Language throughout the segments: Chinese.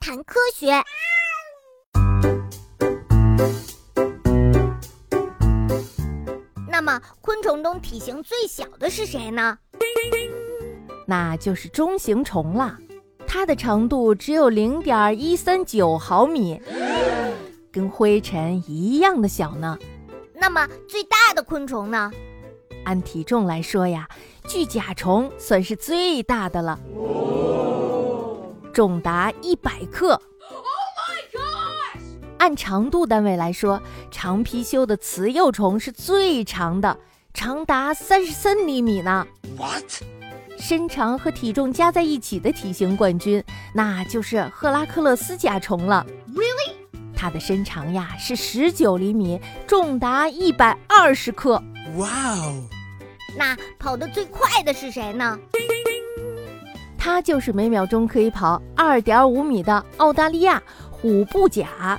谈科学。那么，昆虫中体型最小的是谁呢？那就是中型虫了，它的长度只有零点一三九毫米，跟灰尘一样的小呢。那么，最大的昆虫呢？按体重来说呀，巨甲虫算是最大的了，重达一百克。按长度单位来说，长貔貅的雌幼虫是最长的，长达三十三厘米呢。What？身长和体重加在一起的体型冠军，那就是赫拉克勒斯甲虫了。Really？它的身长呀是十九厘米，重达一百二十克。哇哦！那跑得最快的是谁呢？它就是每秒钟可以跑二点五米的澳大利亚虎步甲。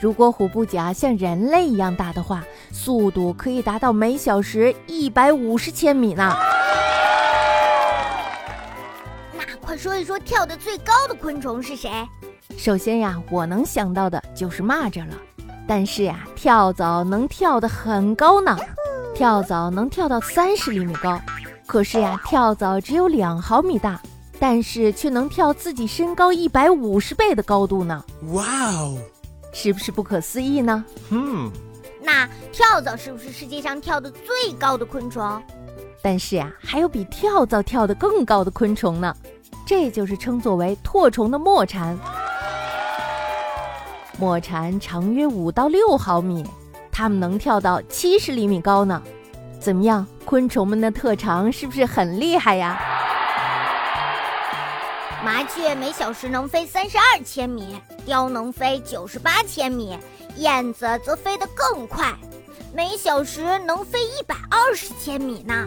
如果虎步甲像人类一样大的话，速度可以达到每小时一百五十千米呢。那快说一说跳得最高的昆虫是谁？首先呀，我能想到的就是蚂蚱了。但是呀，跳蚤能跳得很高呢，跳蚤能跳到三十厘米高。可是呀，跳蚤只有两毫米大，但是却能跳自己身高一百五十倍的高度呢。哇哦！是不是不可思议呢？嗯，那跳蚤是不是世界上跳得最高的昆虫？但是呀，还有比跳蚤跳得更高的昆虫呢，这就是称作为拓虫的墨蝉。墨蝉长约五到六毫米，它们能跳到七十厘米高呢。怎么样，昆虫们的特长是不是很厉害呀？麻雀每小时能飞三十二千米，雕能飞九十八千米，燕子则飞得更快，每小时能飞一百二十千米呢。